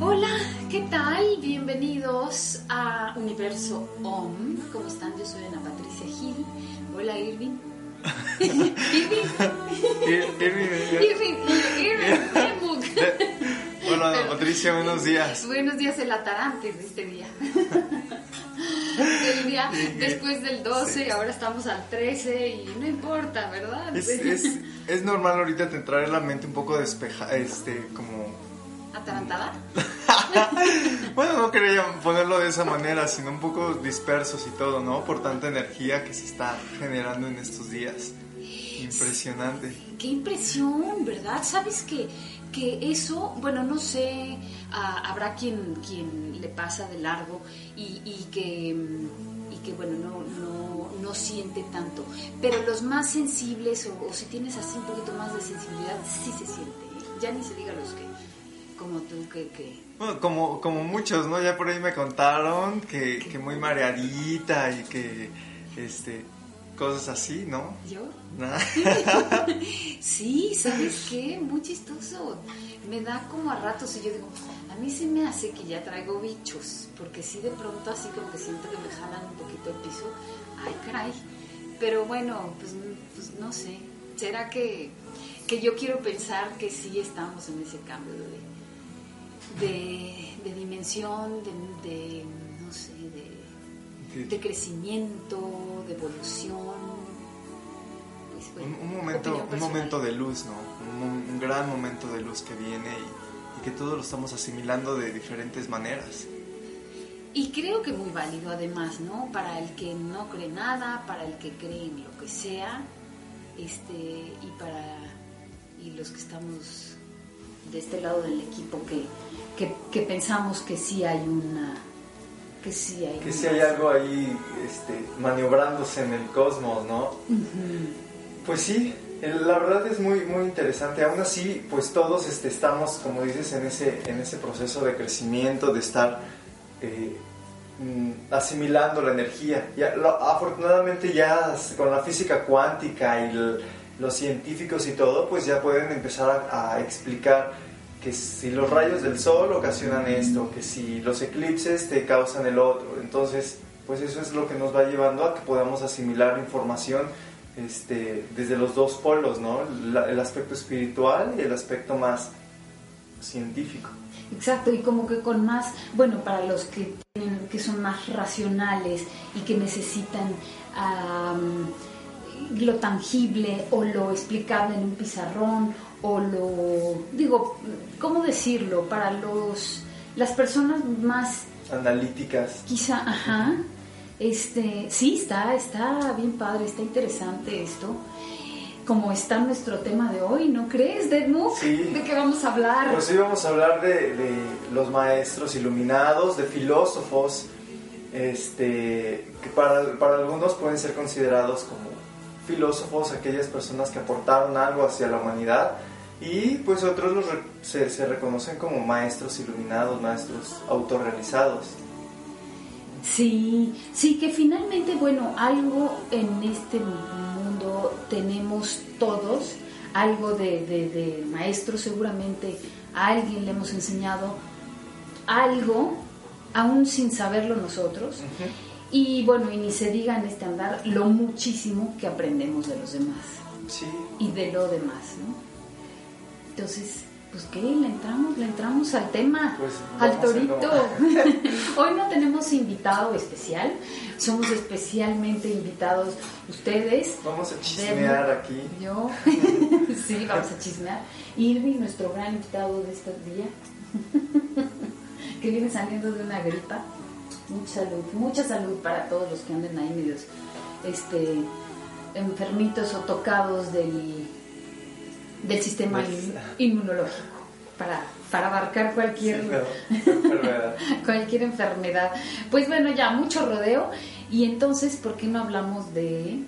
Hola, ¿qué tal? Bienvenidos a Universo OM. ¿Cómo están? Yo soy Ana Patricia Gil. Hola, Irving. Irving. Irving. Irving. Hola, Ana Patricia, buenos días. Buenos días, el atarante de este día. El día después del 12, ahora estamos al 13 y no importa, ¿verdad? Es, es, es normal ahorita te traer la mente un poco despejada, este, como... ¿Atarantada? bueno, no quería ponerlo de esa manera, sino un poco dispersos y todo, ¿no? Por tanta energía que se está generando en estos días. Impresionante. Qué impresión, ¿verdad? ¿Sabes que, que eso, bueno, no sé, habrá quien, quien le pasa de largo y, y que, mm, y que, bueno, no, no, no siente tanto, pero los más sensibles o, o si tienes así un poquito más de sensibilidad, sí se siente, ¿eh? ya ni se diga los que, como tú, que... que Bueno, como, como muchos, ¿no? Ya por ahí me contaron que, que muy mareadita y que, este, cosas así, ¿no? ¿Yo? Nada. Sí, ¿sabes qué? Muy chistoso. Me da como a ratos y yo digo, a mí se me hace que ya traigo bichos, porque sí de pronto así como que siento que me jalan un poquito el piso. Ay, caray. Pero bueno, pues, pues no sé. ¿Será que, que yo quiero pensar que sí estamos en ese cambio de, de, de dimensión, de, de, de, crecimiento, de evolución? Pues, bueno, Un, un momento, un momento de luz, ¿no? Un, un gran momento de luz que viene y, y que todos lo estamos asimilando de diferentes maneras. Y creo que muy válido además, ¿no? Para el que no cree nada, para el que cree en lo que sea, este, y para y los que estamos de este lado del equipo que, que, que pensamos que sí hay una que sí hay Que algo ahí este, maniobrándose en el cosmos, ¿no? Pues sí, la verdad es muy, muy interesante. Aún así, pues todos este, estamos, como dices, en ese, en ese proceso de crecimiento, de estar eh, mm, asimilando la energía. Ya, lo- afortunadamente ya con la física cuántica y el- los científicos y todo, pues ya pueden empezar a, a explicar que si los rayos del sol ocasionan esto, que si los eclipses te causan el otro. Entonces, pues eso es lo que nos va llevando a que podamos asimilar información este, desde los dos polos, ¿no? El aspecto espiritual y el aspecto más científico. Exacto, y como que con más, bueno, para los que tienen, que son más racionales y que necesitan lo tangible o lo explicable en un pizarrón o lo, digo, ¿cómo decirlo? Para los, las personas más Analíticas. quizá, ajá, este, sí, está, está bien padre, está interesante esto. Como está nuestro tema de hoy, ¿no crees, Deadmove? Sí. ¿De qué vamos a hablar? Pues hoy vamos a hablar de, de los maestros iluminados, de filósofos, este, que para, para algunos pueden ser considerados como filósofos, aquellas personas que aportaron algo hacia la humanidad, y pues otros los re- se, se reconocen como maestros iluminados, maestros autorrealizados. Sí, sí, que finalmente, bueno, algo en este mundo tenemos todos, algo de, de, de maestro seguramente, a alguien le hemos enseñado algo, aún sin saberlo nosotros, y bueno, y ni se diga en este andar lo muchísimo que aprendemos de los demás Sí, y de lo demás, ¿no? Entonces, pues qué, le entramos, le entramos al tema, Pues, al torito. Hoy no tenemos invitado especial, somos especialmente invitados ustedes. vamos a chismear aquí. Yo, sí, vamos a chismear. Irving, nuestro gran invitado de este día, que viene saliendo de una gripa. Mucha salud, mucha salud para todos los que anden ahí medios este, enfermitos o tocados del, del sistema Pues- in- inmunológico para, para abarcar cualquier, Sí, pero- enfermedad. cualquier enfermedad. Pues bueno, ya mucho rodeo. Y entonces, ¿por qué no hablamos de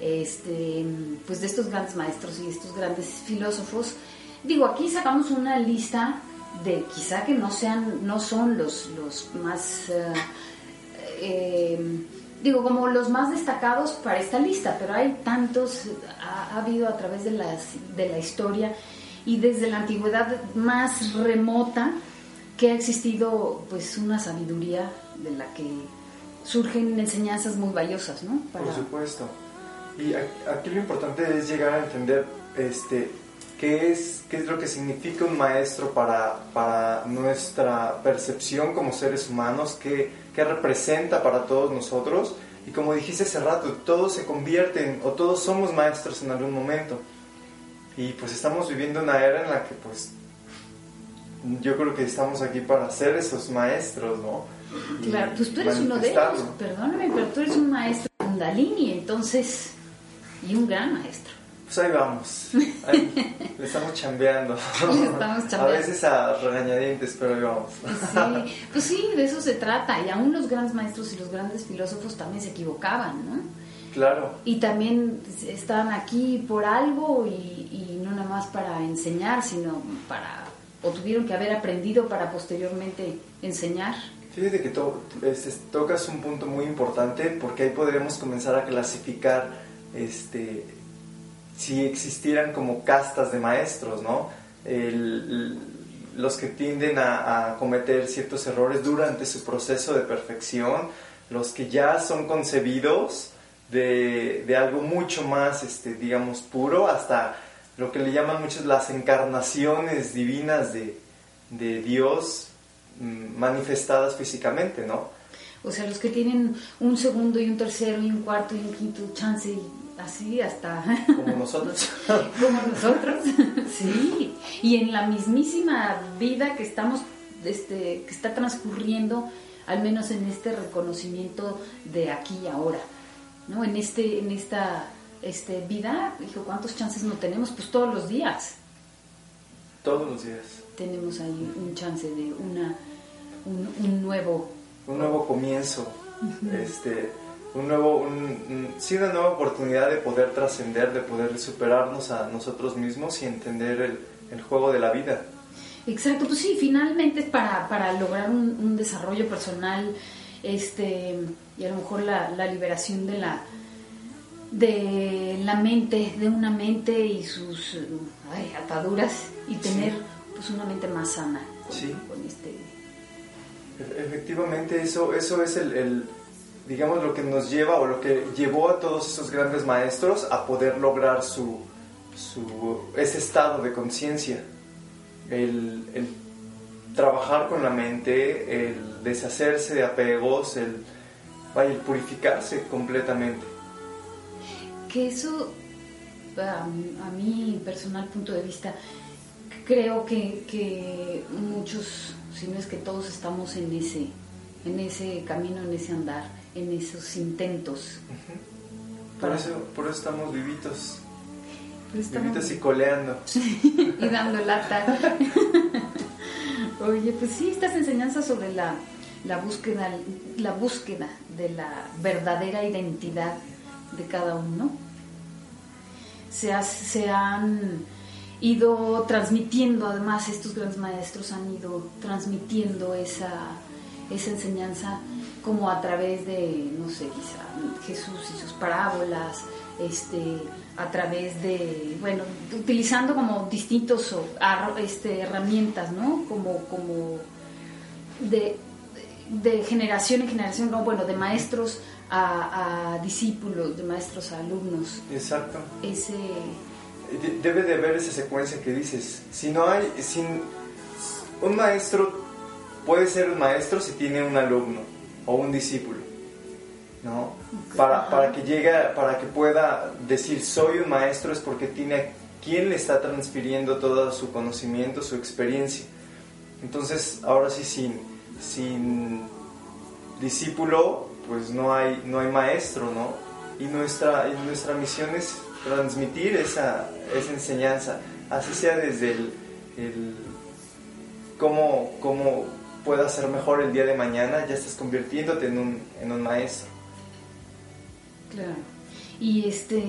este pues de estos grandes maestros y estos grandes filósofos? Digo, aquí sacamos una lista de quizá que no sean, no son los, los más eh, eh, digo, como los más destacados para esta lista, pero hay tantos, ha, habido a través de, las, de la historia y desde la antigüedad más remota que ha existido pues una sabiduría de la que surgen enseñanzas muy valiosas, ¿no? Por supuesto. Y aquí lo importante es llegar a entender este, qué, es, qué es lo que significa un maestro para, para nuestra percepción como seres humanos, qué, qué representa para todos nosotros. Y como dijiste hace rato, todos se convierten o todos somos maestros en algún momento. Y pues estamos viviendo una era en la que pues yo creo que estamos aquí para ser esos maestros, ¿no? Claro, pues tú eres uno de ellos, perdóname, pero tú eres un maestro Kundalini, entonces, y un gran maestro. Pues ahí vamos, le estamos chambeando. estamos chambeando. A veces a regañadientes, pero ahí vamos. Sí, pues sí, de eso se trata, y aún los grandes maestros y los grandes filósofos también se equivocaban, ¿no? Claro. Y también estaban aquí por algo y, y no nada más para enseñar, sino para, o tuvieron que haber aprendido para posteriormente enseñar. Fíjate que to, este, tocas un punto muy importante porque ahí podremos comenzar a clasificar este, si existieran como castas de maestros, ¿no? los que tienden a, cometer ciertos errores durante su proceso de perfección, los que ya son concebidos de, de algo mucho más, este, digamos, puro, hasta lo que le llaman muchos las encarnaciones divinas de, de Dios Mm, manifestadas físicamente, ¿no? O sea, los que tienen un segundo y un tercero y un cuarto y un quinto chance y así hasta... Como nosotros. Como nosotros, sí. Y en la mismísima vida que estamos, este, que está transcurriendo, al menos en este reconocimiento de aquí y ahora, ¿no? En, este, en esta este, vida, dijo, ¿cuántos chances no tenemos? Pues todos los días. Todos los días. Tenemos ahí un chance de una, un, nuevo... Un nuevo comienzo. este, un nuevo, un, sí, una nueva oportunidad de poder trascender, de poder superarnos a nosotros mismos y entender el, el, juego de la vida. Exacto, pues sí, finalmente es para, para lograr un, un, desarrollo personal este, y a lo mejor la, la liberación de la, de la mente, de una mente y sus ataduras y tener pues una mente más sana con, este efectivamente eso eso es el, digamos lo que nos lleva o lo que llevó a todos esos grandes maestros a poder lograr su, su ese estado de conciencia. El, el, trabajar con la mente el deshacerse de apegos el, el purificarse completamente. Que eso a, mi personal punto de vista, creo que, muchos, si no es que todos estamos en ese, en ese camino, en ese andar, en esos intentos. por, eso, por eso estamos vivitos. Vivitos y coleando. y dando lata. Oye, pues sí, estas enseñanzas sobre la, la, búsqueda, la búsqueda de la verdadera identidad de cada uno se, han ido transmitiendo, además estos grandes maestros han ido transmitiendo esa, esa enseñanza como a través de, no sé, quizá Jesús y sus parábolas, este, a través de, bueno, utilizando como distintos este, herramientas, ¿no? Como, como de, de generación en generación, no, bueno, de maestros a, discípulos, de maestros a alumnos. Exacto. Ese... Debe de haber esa secuencia que dices. Si no hay, sin un maestro puede ser un maestro si tiene un alumno o un discípulo, ¿no? Para, para que llegue, para que pueda decir soy un maestro es porque tiene quien le está transfiriendo todo su conocimiento, su experiencia. Entonces, ahora sí, sin, sin discípulo pues no hay, no hay maestro, ¿no? Y nuestra, y nuestra misión es transmitir esa, esa enseñanza, así sea desde el, el cómo, cómo pueda ser mejor el día de mañana, ya estás convirtiéndote en un, en un maestro. Claro. Y este,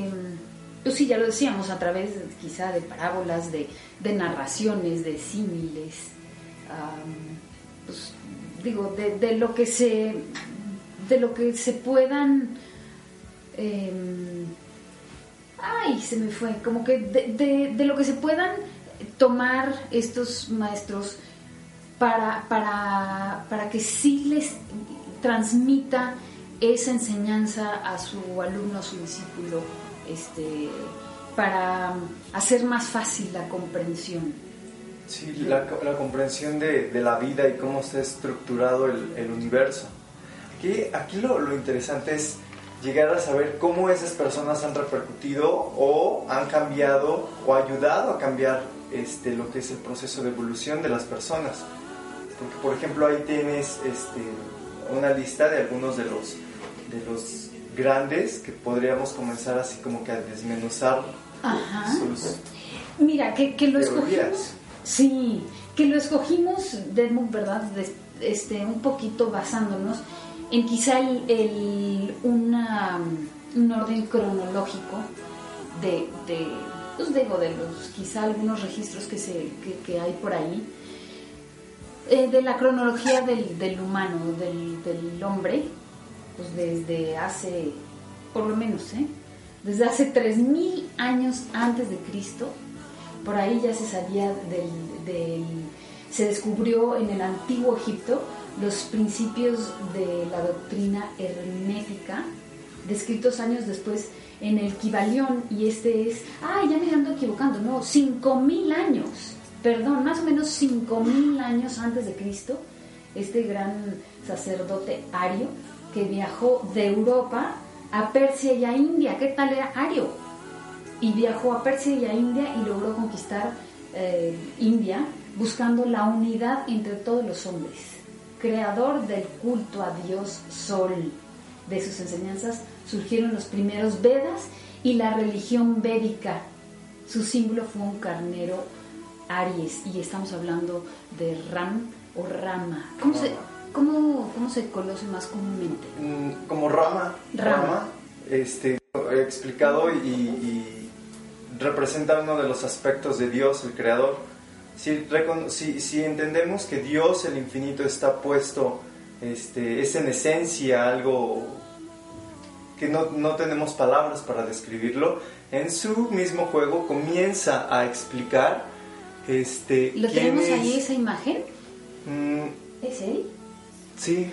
pues sí, ya lo decíamos, a través quizá de parábolas, de, de narraciones, de símiles, pues digo, de, de, lo que se de lo que se puedan... em, ay, se me fue, como que de, de- de lo que se puedan tomar estos maestros para, para, para que sí les transmita esa enseñanza a su alumno, a su discípulo, este, para hacer más fácil la comprensión. Sí, la, la comprensión de, de la vida y cómo está estructurado el, el universo. Aquí, aquí lo, lo interesante es llegar a saber cómo esas personas han repercutido o han cambiado o ayudado a cambiar este, lo que es el proceso de evolución de las personas. Porque, por ejemplo, ahí tienes este, una lista de algunos de los, de los grandes que podríamos comenzar así como que a desmenuzar Ajá. sus Mira, que, que lo escogimos. Sí, que lo escogimos, Desmond, ¿verdad? De- este, un poquito basándonos en quizá el, el- una, un orden cronológico de, de, pues digo, de los quizá algunos registros que, se, que, que hay por ahí, eh, de la cronología del, del humano, del, del hombre, pues desde hace, por lo menos, ¿eh? desde hace 3.000 años antes de Cristo, por ahí ya se sabía del, del- se descubrió en el antiguo Egipto los principios de la doctrina hermética, descritos años después en el Kibalión, y este es, ah, ya me ando equivocando, no, 5.000 años, perdón, más o menos 5.000 años antes de Cristo, este gran sacerdote ario que viajó de Europa a Persia y a India. ¿Qué tal era Ario? Y viajó a Persia y a India y logró conquistar eh, India buscando la unidad entre todos los hombres. Creador del culto a Dios Sol. De sus enseñanzas surgieron los primeros Vedas y la religión védica. Su símbolo fue un carnero Aries y estamos hablando de Ram o Rama. ¿Cómo se, cómo, cómo se conoce más comúnmente? Mm, como rama, Rama. este, he explicado y, y representa uno de los aspectos de Dios, el Creador. Si, si, si entendemos que Dios, el infinito, está puesto, este, es en esencia algo que no, no tenemos palabras para describirlo, en su mismo juego comienza a explicar este, ¿Lo tenemos es- ahí esa imagen? Mm, ¿Es él? sí,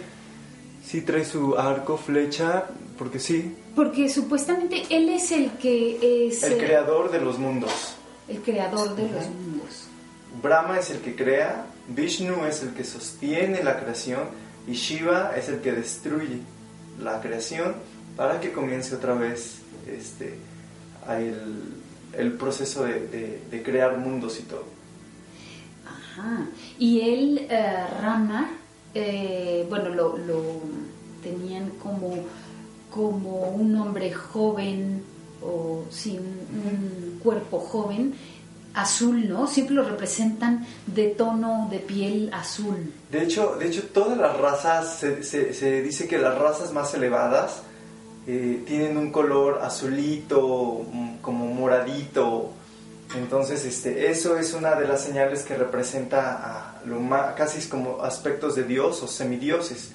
sí trae su arco, flecha, porque sí, Porque supuestamente él es el que es El eh, creador de los mundos. el creador de los mundos. Brahma es el que crea, Vishnu es el que sostiene la creación y Shiva es el que destruye la creación para que comience otra vez este, el, el proceso de, de- de crear mundos y todo. Y él, eh, Rama, eh, bueno, lo, tenían como, como un hombre joven o sin un cuerpo joven, azul, ¿no? Siempre lo representan de tono de piel azul. De hecho, de hecho todas las razas, se dice que las razas más elevadas eh, tienen un color azulito, mm, como moradito. Entonces, este, eso es una de las señales que representa a lo ma- casi es como aspectos de Dios o semidioses.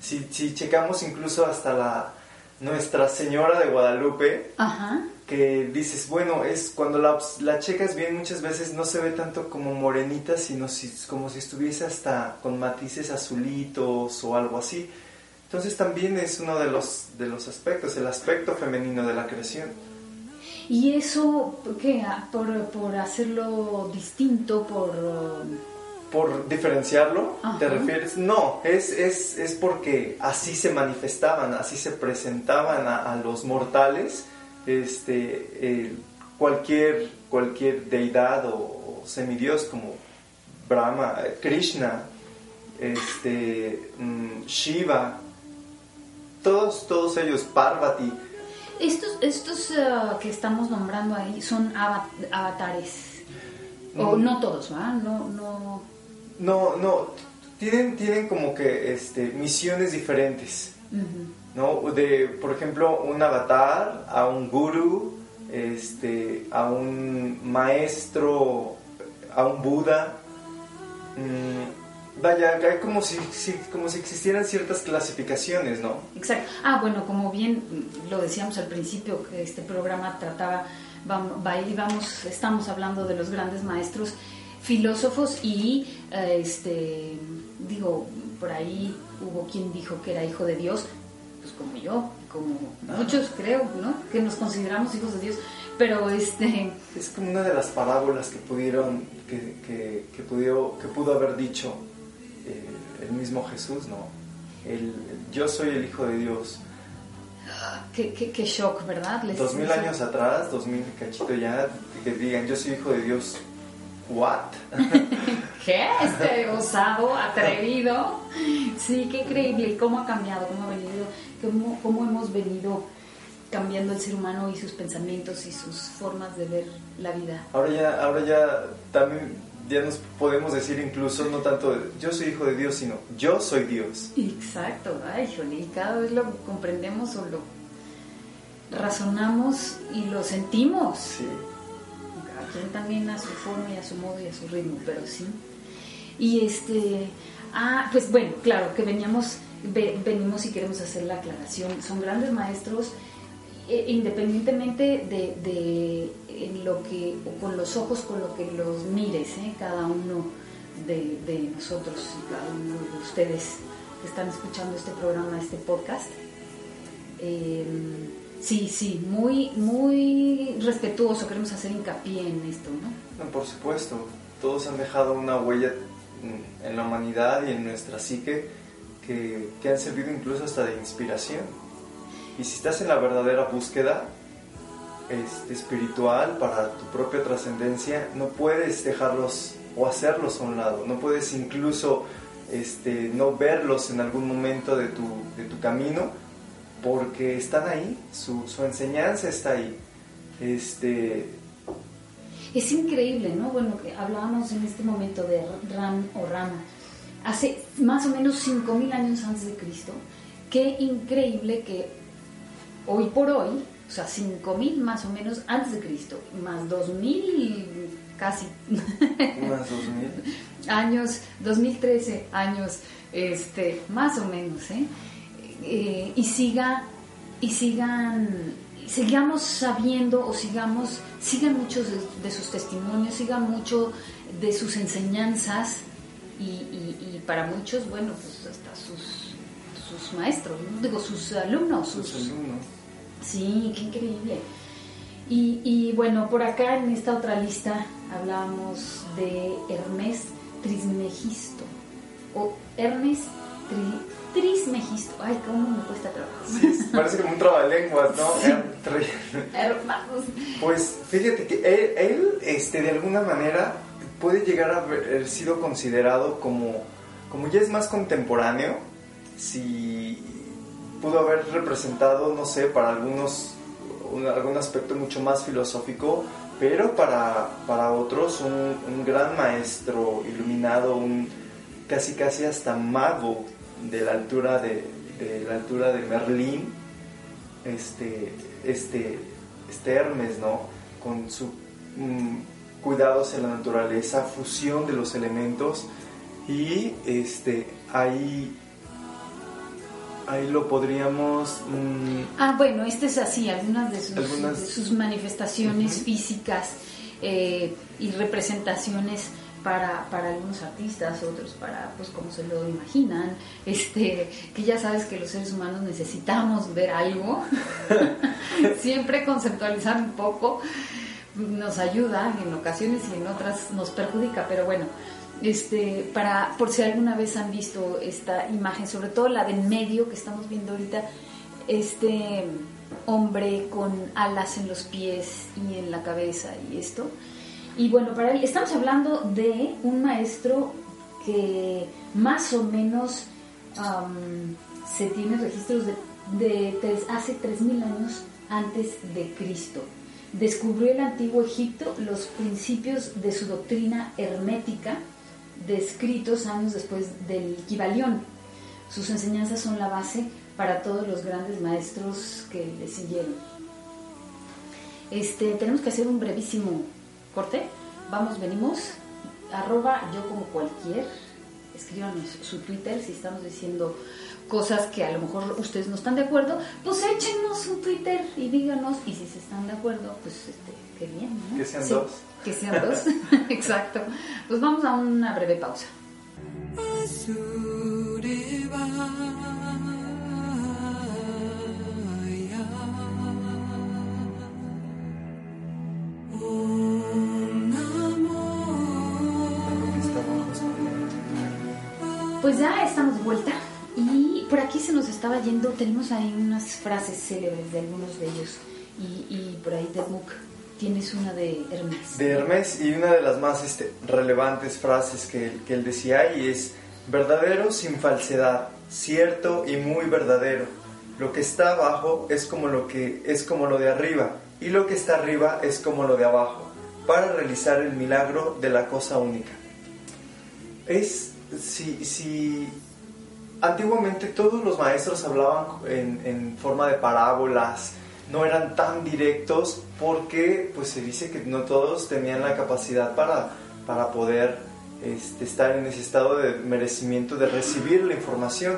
Si, si checamos incluso hasta la Nuestra Señora de Guadalupe, Ajá. que dices, bueno, es cuando la, la checas bien muchas veces no se ve tanto como morenita, sino si, como si estuviese hasta con matices azulitos o algo así. Entonces también es uno de los, de los aspectos, el aspecto femenino de la creación. Y eso, ¿qué? Ah, Por, por hacerlo distinto, por... Por diferenciarlo, ¿te refieres? No, es, es, es porque así se manifestaban, así se presentaban a, a los mortales este, eh, cualquier, cualquier deidad o, o semidios como Brahma, Krishna, este, mm, Shiva, todos, todos ellos, Parvati, Estos, estos eh, que estamos nombrando ahí son ava- avatares. O no todos, ¿verdad? No, no... no, no, tienen, tienen como que este, misiones diferentes. ¿no? De, por ejemplo, un avatar a un guru, este, a un maestro, a un Buda. Mm, vaya, hay como si, como si existieran ciertas clasificaciones, ¿no? Exacto. Ah, bueno, como bien lo decíamos al principio, que este programa trataba, vamos, vamos, estamos hablando de los grandes maestros filósofos y, eh, este, digo, por ahí hubo quien dijo que era hijo de Dios, pues como yo, como ah. muchos creo, ¿no? Que nos consideramos hijos de Dios, pero este... Es como una de las parábolas que pudieron, que, que, que, pudo, que pudo haber dicho eh, el mismo Jesús, ¿no? El, yo soy el hijo de Dios. Qué, qué, shock, ¿verdad? dos mil años atrás, dos mil cachito ya, que digan yo soy hijo de Dios. ¿What? ¿Qué? Este osado, atrevido. Sí, qué increíble. ¿Cómo ha cambiado? ¿Cómo ha venido? ¿Cómo, cómo hemos venido cambiando el ser humano y sus pensamientos y sus formas de ver la vida? Ahora ya, ahora ya también ya nos podemos decir incluso no tanto yo soy hijo de Dios, sino yo soy Dios. Exacto, ay, Johnny, cada vez lo comprendemos o lo razonamos y lo sentimos. Sí. Cada quien también a su forma y a su modo y a su ritmo, pero sí. Y este, ah, pues bueno, claro, que veníamos, venimos y queremos hacer la aclaración. Son grandes maestros eh, independientemente de, lo que, o con los ojos con lo que los mires, ¿eh? cada uno de, nosotros y cada uno de ustedes que están escuchando este programa, este podcast. Em, sí, sí, muy, muy respetuoso, queremos hacer hincapié en esto, ¿no? por supuesto, todos han dejado una huella en la humanidad y en nuestra psique que, que han servido incluso hasta de inspiración y si estás en la verdadera búsqueda este, espiritual para tu propia trascendencia, no puedes dejarlos o hacerlos a un lado, no puedes incluso este, no verlos en algún momento de tu, camino, porque están ahí, su, enseñanza está ahí. Este, es increíble, ¿no? Bueno, hablábamos en este momento de Ram o Rama. Hace más o menos 5.000 años antes de Cristo, qué increíble que hoy por hoy, o sea, 5.000 más o menos antes de Cristo, más 2.000 casi. Más 2.000. años, 2013 años, este, más o menos, ¿eh? eh y siga, y sigan, sigamos sabiendo o sigamos, sigan muchos de, sus testimonios, sigan mucho de sus enseñanzas y, y para muchos, bueno, pues hasta sus, sus maestros, digo, sus alumnos. Sus, sus alumnos. Sí, qué increíble. Y, bueno, por acá en esta otra lista hablamos de Hermes Trismegisto o Hermes Trismegisto. Ay, cómo me cuesta trabajar. parece como un trabalenguas, ¿no? Hermanos. Pues fíjate que él, él, este, de alguna manera puede llegar a haber sido considerado como, como ya es más contemporáneo, si pudo haber representado, no sé, para algunos algún aspecto mucho más filosófico, pero para, para otros un, gran maestro iluminado, un casi casi hasta mago de la altura de, la altura de Merlín, este, este, este Hermes, ¿no? Con su mm, cuidados en la naturaleza, fusión de los elementos y este, ahí ahí lo podríamos... Mm, ah, bueno, este es así, algunas de sus, manifestaciones físicas eh, y representaciones para, para, algunos artistas, otros para, pues como se lo imaginan, este, que ya sabes que los seres humanos necesitamos ver algo, siempre conceptualizar un poco nos ayuda en ocasiones y en otras nos perjudica, pero bueno, este, para, por si alguna vez han visto esta imagen, sobre todo la del medio que estamos viendo ahorita, este hombre con alas en los pies y en la cabeza y esto. Y bueno, para él estamos hablando de un maestro que más o menos se tiene registros de, de tres, hace 3.000 años antes de Cristo. Descubrió el antiguo Egipto los principios de su doctrina hermética, descritos años después del Kibalión. Sus enseñanzas son la base para todos los grandes maestros que le siguieron. Este, tenemos que hacer un brevísimo corte. Vamos, venimos. Arroba yo como cualquier. escríbanos su Twitter si estamos diciendo cosas que a lo mejor ustedes no están de acuerdo, pues échenos un Twitter y díganos, y si se están de acuerdo, pues este, qué bien, ¿no? Que sean dos. Que sean dos, exacto. Pues vamos a una breve pausa. Pues ya estamos de vuelta y por aquí se nos estaba yendo, tenemos ahí unas frases célebres de algunos de ellos y, por ahí de Mook tienes una de Hermes. De Hermes y una de las más este, relevantes frases que, que él decía y es verdadero sin falsedad, cierto y muy verdadero. Lo que está abajo es como lo que es como lo de arriba y lo que está arriba es como lo de abajo para realizar el milagro de la cosa única. Es si, si antiguamente todos los maestros hablaban en, forma de parábolas, no eran tan directos porque pues se dice que no todos tenían la capacidad para, para poder este, estar en ese estado de merecimiento de recibir la información.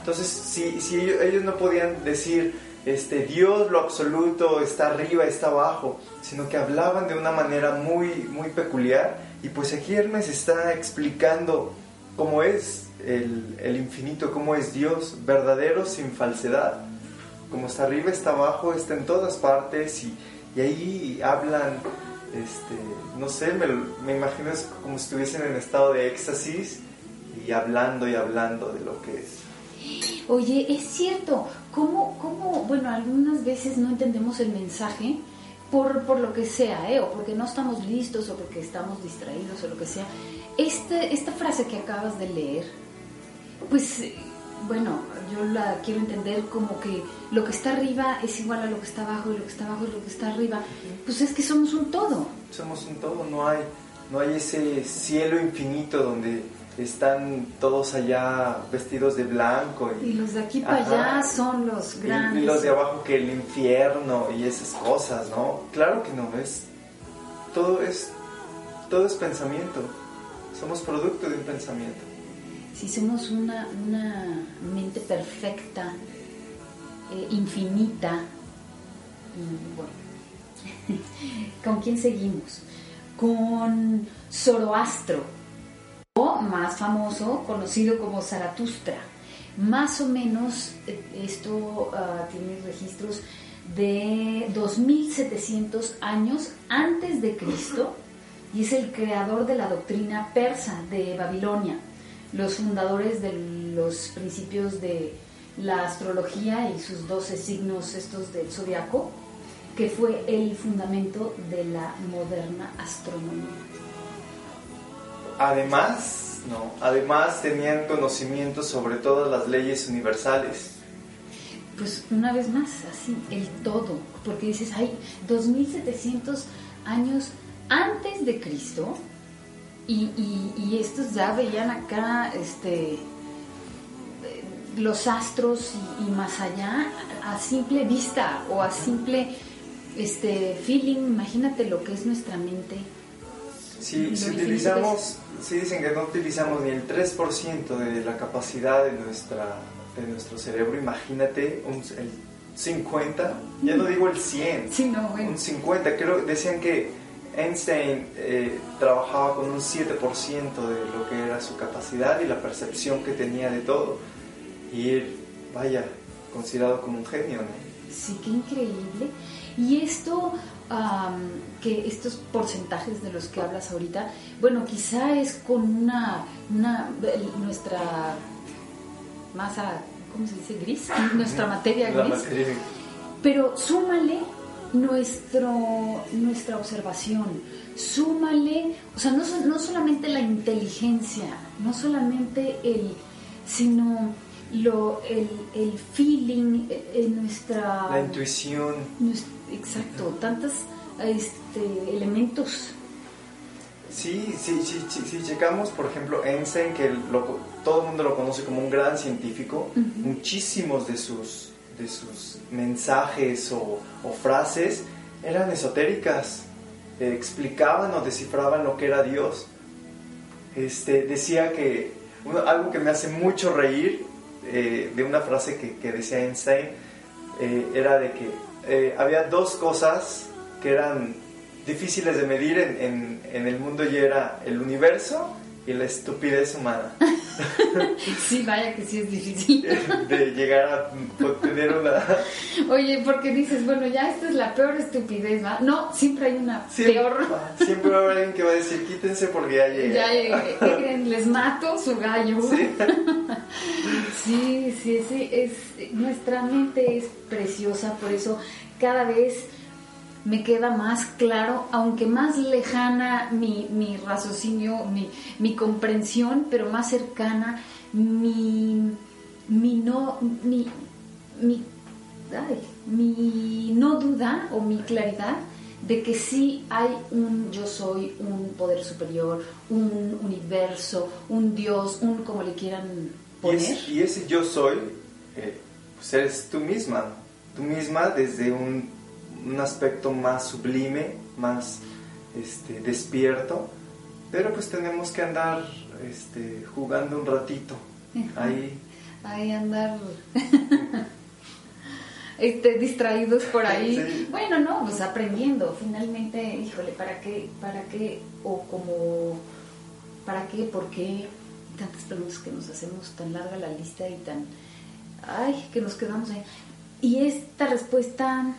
Entonces, si, si ellos, no podían decir, este, Dios lo absoluto está arriba, está abajo, sino que hablaban de una manera muy, muy peculiar. Y pues aquí Hermes está explicando cómo es el, infinito, cómo es Dios, verdadero sin falsedad. Como está arriba, está abajo, está en todas partes y, ahí hablan, este, no sé, me, me imagino como si estuviesen en estado de éxtasis y hablando y hablando de lo que es. Oye, es cierto, ¿cómo, cómo bueno, algunas veces no entendemos el mensaje por, por lo que sea, ¿eh? o porque no estamos listos, o porque estamos distraídos, o lo que sea. Este, esta frase que acabas de leer, pues bueno, yo la quiero entender como que lo que está arriba es igual a lo que está abajo y lo que está abajo es lo que está arriba. Pues es que somos un todo. Somos un todo, no hay, no hay ese cielo infinito donde están todos allá vestidos de blanco. Y, los de aquí para allá son los grandes. Y, los de abajo que el infierno y esas cosas, ¿no? Claro que no, es todo es todo es pensamiento. Somos producto de un pensamiento. Si somos una, mente perfecta, eh, infinita, bueno, ¿con quién seguimos? Con Zoroastro, o más famoso, conocido como Zaratustra. Más o menos eh, esto ah, tiene registros de 2700 años antes de Cristo y es el creador de la doctrina persa de Babilonia, los fundadores de los principios de la astrología y sus 12 signos estos del zodiaco, que fue el fundamento de la moderna astronomía. Además, no, además tenían conocimiento sobre todas las leyes universales. Pues una vez más, así, el todo, porque dices, hay 2700 años antes de Cristo y, y, estos ya veían acá este los astros y, más allá a simple vista o a simple este feeling imagínate lo que es nuestra mente. Si, si utilizamos si dicen que no utilizamos ni el 3% de la capacidad de nuestra de nuestro cerebro. Imagínate un, el 50 ya no digo el 100 sí, no, un 50 creo decían que Einstein eh, trabajaba con un 7% de lo que era su capacidad y la percepción que tenía de todo. Y él, vaya, considerado como un genio, ¿no? Sí, qué increíble. Y esto, que estos porcentajes de los que hablas ahorita, bueno, quizá es con una, una nuestra masa, ¿cómo se dice? Gris, nuestra materia gris. Materia. Pero súmale nuestro, nuestra observación, súmale, o sea, no, no solamente la inteligencia, no solamente el, sino lo, el, el feeling, eh, eh, nuestra... La intuición. exacto, tantos este, elementos. Sí, sí, sí, sí, sí, checamos, por ejemplo, Einstein, que todo el mundo lo conoce como un gran científico, muchísimos de sus de sus mensajes o, frases eran esotéricas, explicaban o descifraban lo que era Dios. Este, decía que algo que me hace mucho reír eh, de una frase que, decía Einstein eh, era de que eh, había dos cosas que eran difíciles de medir en el mundo y era el universo y la estupidez humana. Sí, vaya que sí es difícil. de llegar a tener una... Oye, porque dices, bueno, ya esta es la peor estupidez, ¿va? No, siempre hay una Siempre, peor. siempre va a haber alguien que va a decir, quítense porque ya llegué. Ya llegué. ¿Qué creen? Les mato su gallo. Sí. Sí, sí, sí, es, nuestra mente es preciosa, por eso cada vez me queda más claro, aunque más lejana mi, mi raciocinio, mi, mi comprensión, pero más cercana mi, mi no, mi, mi, ay, mi no duda o mi claridad de que sí hay un yo soy, un poder superior, un universo, un Dios, un como le quieran Y poner. ese, y ese yo soy, eh, pues eres tú misma, tú misma desde un, un aspecto más sublime, más este, despierto, pero pues tenemos que andar este, jugando un ratito ahí. Ahí andar este, distraídos por ahí. Sí. Bueno, no, pues aprendiendo. Finalmente, híjole, ¿para qué? ¿Para qué? O como, ¿para qué? ¿Por qué? Tantas preguntas que nos hacemos, tan larga la lista y tan... Ay, que nos quedamos ahí. Y esta respuesta...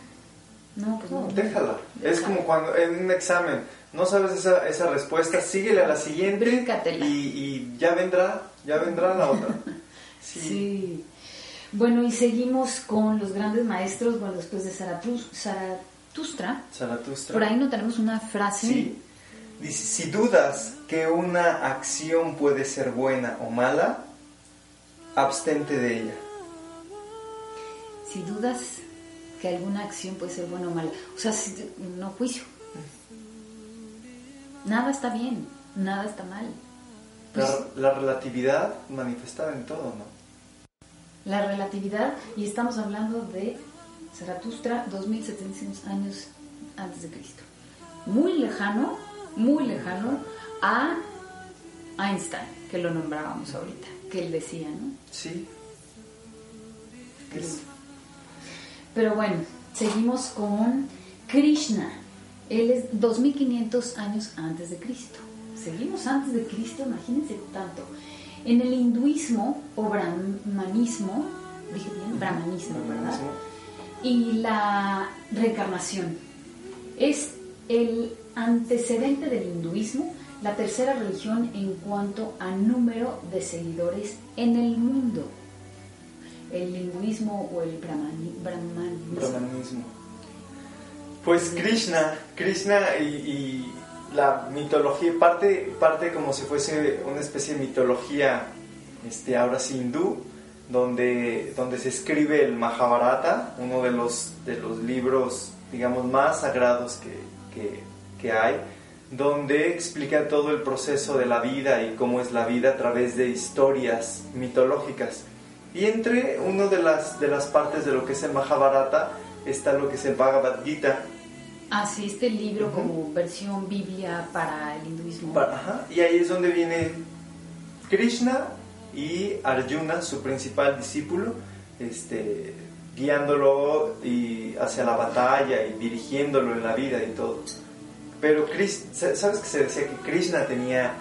No, pues no. No, déjala. Es como cuando en un examen no sabes esa, esa respuesta, síguele a la siguiente y, y ya vendrá, ya vendrá la otra. Sí. Sí. Bueno, y seguimos con los grandes maestros, bueno, después de Zaratus- Zaratustra. Zaratustra. Por ahí no tenemos una frase. Sí. Dice, si dudas que una acción puede ser buena o mala, abstente de ella. Si dudas que alguna acción puede ser buena o mala. O sea, no juicio. Nada está bien, nada está mal. Pues, La, la relatividad manifestada en todo, ¿no? la relatividad, y estamos hablando de Zaratustra, 2700 años antes de Cristo. Muy lejano, muy lejano a Einstein, que lo nombrábamos ahorita, que él decía, ¿no? Sí. Es- Pero bueno, seguimos con Krishna. Él es 2500 años antes de Cristo. Seguimos antes de Cristo, imagínense tanto. En el hinduismo o brahmanismo, dije bien, brahmanismo, ¿verdad? Y la reencarnación es el antecedente del hinduismo, la tercera religión en cuanto a número de seguidores en el mundo. El hinduismo o el brahmani- brahmanismo. Pues Krishna, Krishna y, y la mitología, parte, parte como si fuese una especie de mitología, este, ahora sí hindú, donde, donde se escribe el Mahabharata, uno de los, de los libros, digamos, más sagrados que, que, que hay, donde explica todo el proceso de la vida y cómo es la vida a través de historias mitológicas. Y entre una de las, de las partes de lo que es el Mahabharata está lo que es el Bhagavad Gita. Así, este libro Ujú. como versión Biblia para el hinduismo. Pa- ajá, y ahí es donde viene Krishna y Arjuna, su principal discípulo, este, guiándolo y hacia la batalla y dirigiéndolo en la vida y todo. Pero sa- ¿sabes que se decía que Krishna tenía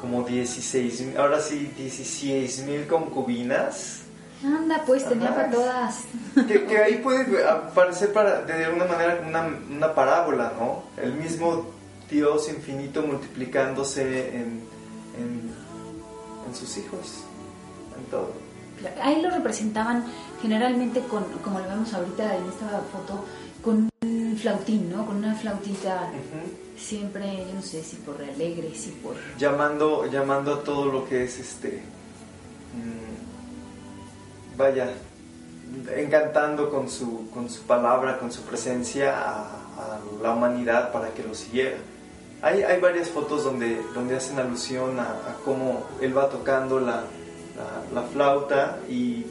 como 16, mil- ahora sí, 16 mil concubinas? Anda, pues tenía Ajá. para todas. Que, que ahí puede aparecer para, de alguna manera como una, una parábola, ¿no? El mismo Dios infinito multiplicándose en, en, en sus hijos, en todo. Ahí lo representaban generalmente con, como lo vemos ahorita en esta foto, con un flautín, ¿no? Con una flautita siempre, yo no sé si por alegre, si por... llamando, llamando a todo lo que es este. mm, vaya, encantando con su, con su palabra, con su presencia a, a la humanidad para que lo siguiera. Hay, hay varias fotos donde, donde hacen alusión a, a cómo él va tocando la, la, la flauta y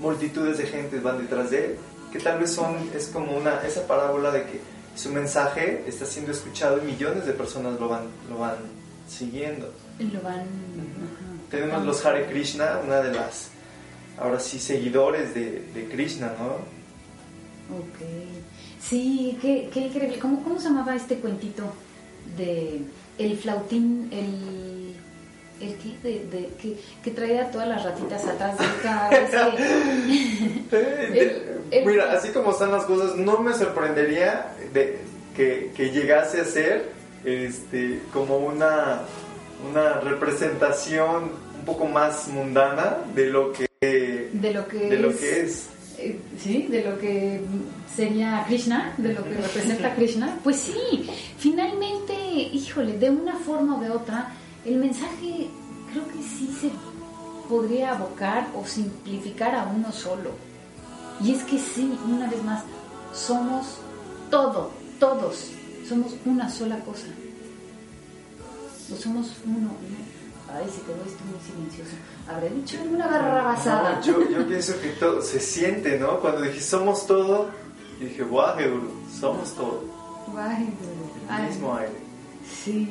multitudes de gente van detrás de él, que tal vez son, es como una, esa parábola de que su mensaje está siendo escuchado y millones de personas lo van, lo van siguiendo. Lo van... Tenemos los Hare Krishna, una de las, ahora sí, seguidores de, de Krishna, ¿no? Ok. Sí, qué, qué increíble. ¿Cómo, ¿Cómo se llamaba este cuentito de el flautín, el el que, de, de, que, que traía todas las ratitas atrás de cada vez que... Mira, así como están las cosas, no me sorprendería de que, que llegase a ser este, como una, una representación un poco más mundana de lo que, de lo que, de lo que es. Eh, sí, de lo que sería Krishna, de lo que representa Krishna. Pues sí, finalmente, híjole, de una forma o de otra, el mensaje creo que sí se podría abocar o simplificar a uno solo. Y es que sí, una vez más, somos todo, todos, somos una sola cosa. O somos uno. Ay, se quedó esto muy silencioso. ¿Habré dicho alguna barrabasada? No, yo, yo pienso que todo se siente, ¿no? Cuando dije somos todo, dije, guau, somos todo. Guau, El mismo aire. Sí.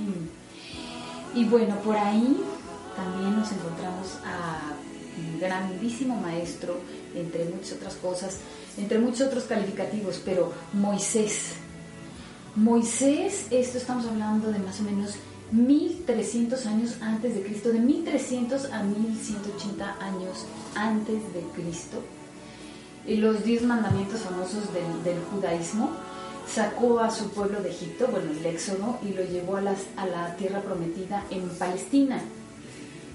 Y bueno, por ahí también nos encontramos a un grandísimo maestro, entre muchas otras cosas, entre muchos otros calificativos, pero Moisés. Moisés, esto estamos hablando de más o menos 1300 años antes de Cristo, de 1300 a 1180 años antes de Cristo. Los diez mandamientos famosos del judaísmo sacó a su pueblo de Egipto, bueno, el éxodo, y lo llevó a, la tierra prometida en Palestina,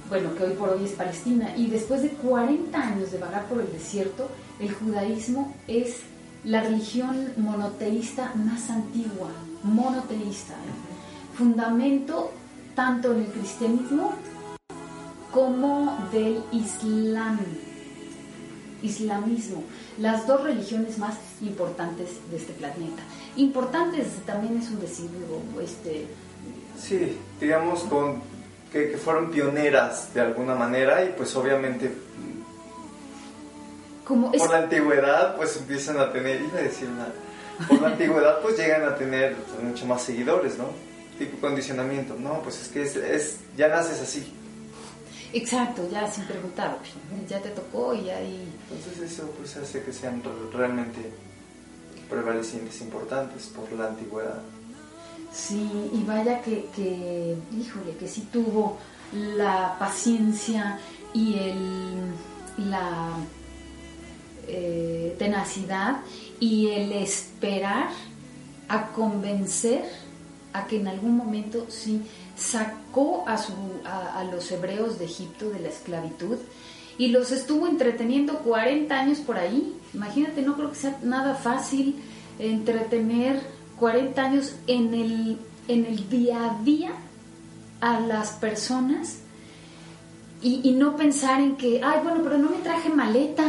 bueno, que hoy por hoy es Palestina, y después de 40 años de vagar por el desierto, el judaísmo es la religión monoteísta más antigua, monoteísta, fundamento tanto en el cristianismo como del islam, islamismo, las dos religiones más importantes de este planeta. Importantes también es un decir, este... Sí, digamos con que, fueron pioneras de alguna manera y pues obviamente Como por la antigüedad pues empiezan a tener, iba a decir nada, por la antigüedad pues llegan a tener mucho más seguidores, ¿no? Tipo condicionamiento, no, pues es que es, es ya naces así. Exacto, ya sin preguntar, ya te tocó y ahí... Entonces eso pues hace que sean realmente prevalecientes importantes por la antigüedad. Sí, y vaya que, que, híjole, que sí tuvo la paciencia y el, la eh, tenacidad y el esperar a convencer a que en algún momento sí sacó a, su, a, a, los hebreos de Egipto de la esclavitud y los estuvo entreteniendo 40 años por ahí. Imagínate, no creo que sea nada fácil entretener 40 años en el, en el día a día a las personas y, y, no pensar en que, ay, bueno, pero no me traje maleta,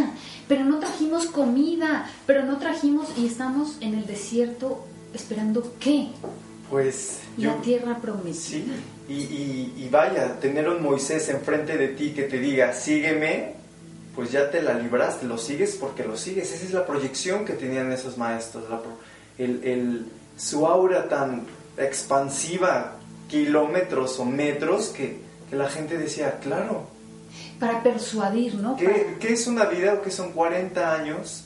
pero no trajimos comida, pero no trajimos y estamos en el desierto esperando qué. Pues la tierra prometida. Sí, y, y, y, vaya, tener un Moisés enfrente de ti que te diga, sígueme, pues ya te la libraste, lo sigues porque lo sigues. Esa es la proyección que tenían esos maestros, la, el, el, su aura tan expansiva, kilómetros o metros, que, que la gente decía, claro. Para persuadir, ¿no? ¿Qué, Para... ¿Qué, es una vida o qué son 40 años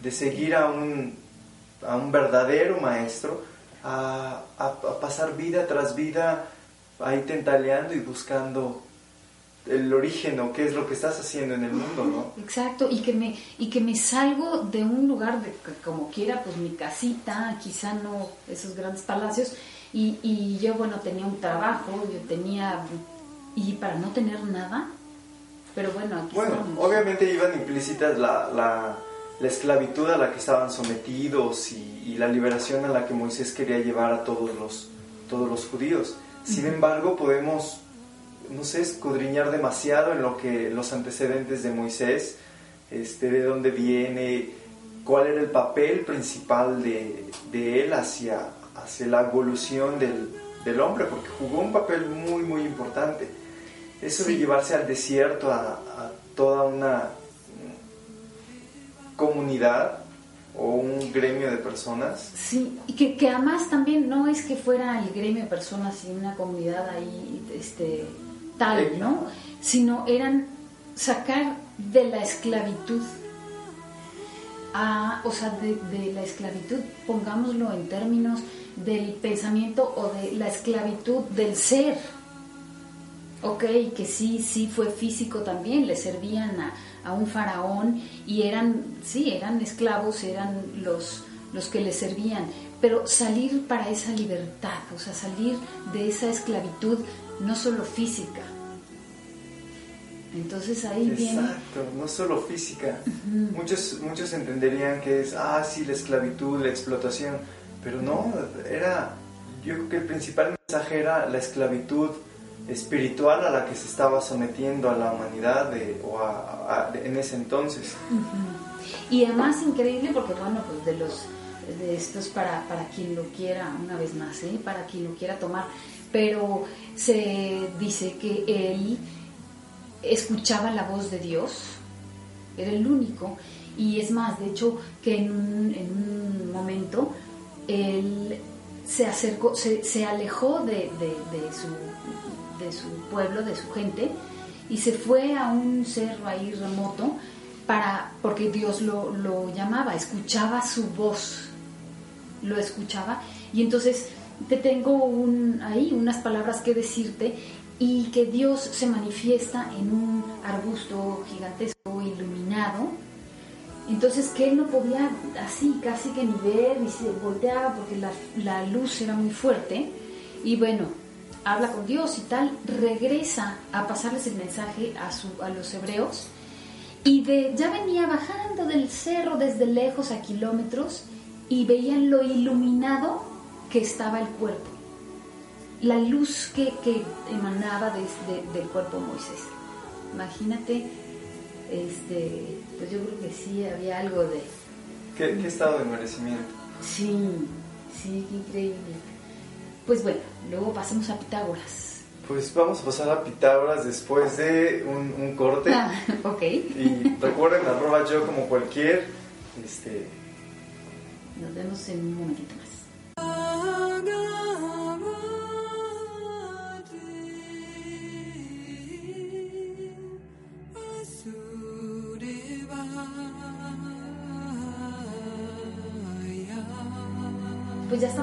de seguir a un, a un verdadero maestro, a, a, a pasar vida tras vida ahí tentaleando y buscando el origen o qué es lo que estás haciendo en el mundo, ¿no? Exacto, y que me, y que me salgo de un lugar de como quiera, pues mi casita, quizá no esos grandes palacios, y, y yo, bueno, tenía un trabajo, yo tenía, y para no tener nada, pero bueno, aquí Bueno, estamos. obviamente iban implícitas la, la, la, esclavitud a la que estaban sometidos y, y, la liberación a la que Moisés quería llevar a todos los, todos los judíos. Sin embargo, podemos no sé, escudriñar demasiado en lo que los antecedentes de Moisés, este, de dónde viene, cuál era el papel principal de, de él hacia, hacia la evolución del, del, hombre, porque jugó un papel muy, muy importante. Eso de llevarse al desierto a, a, toda una comunidad, o un gremio de personas. Sí, y que, que además también no es que fuera el gremio de personas y una comunidad ahí este, tal, ¿no? Sino eran sacar de la esclavitud a, o sea, de, de la esclavitud, pongámoslo en términos del pensamiento o de la esclavitud del ser. Ok, que sí, sí fue físico también, le servían a, a un faraón y eran, sí, eran esclavos, eran los, los que le servían, pero salir para esa libertad, o sea, salir de esa esclavitud no solo física. Entonces ahí viene... Exacto, no solo física. muchos, muchos entenderían que es, ah, sí, la esclavitud, la explotación, pero no, era, yo creo que el principal mensaje era la esclavitud espiritual a la que se estaba sometiendo a la humanidad o a- en ese entonces. Y además increíble porque, bueno, pues de los de estos para, para quien lo quiera, una vez más, ¿eh? para quien lo quiera tomar, pero se dice que él escuchaba la voz de Dios, era el único, y es más, de hecho, que en un, en un momento él se acercó, se, se alejó de su, de su pueblo, de su gente, y se fue a un cerro ahí remoto para, porque Dios lo, lo llamaba, escuchaba su voz, lo escuchaba, y entonces te tengo ahí unas palabras que decirte y que Dios se manifiesta en un arbusto gigantesco iluminado. Entonces que él no podía así casi que ni ver ni se volteaba porque la, la luz era muy fuerte. Y bueno, habla con Dios y tal, regresa a pasarles el mensaje a, su, a los hebreos. Y de, ya venía bajando del cerro desde lejos a kilómetros y veían lo iluminado que estaba el cuerpo la luz que, que emanaba desde del cuerpo de Moisés. Imagínate, este, pues yo creo que sí había algo de, ¿Qué, qué estado de merecimiento? sí, sí, qué increíble. Pues bueno, luego pasemos a Pitágoras. Pues vamos a pasar a Pitágoras después de un, un corte. Ah, ok, Y recuerden, arroba yo como cualquier. Este, nos vemos en un momentito más.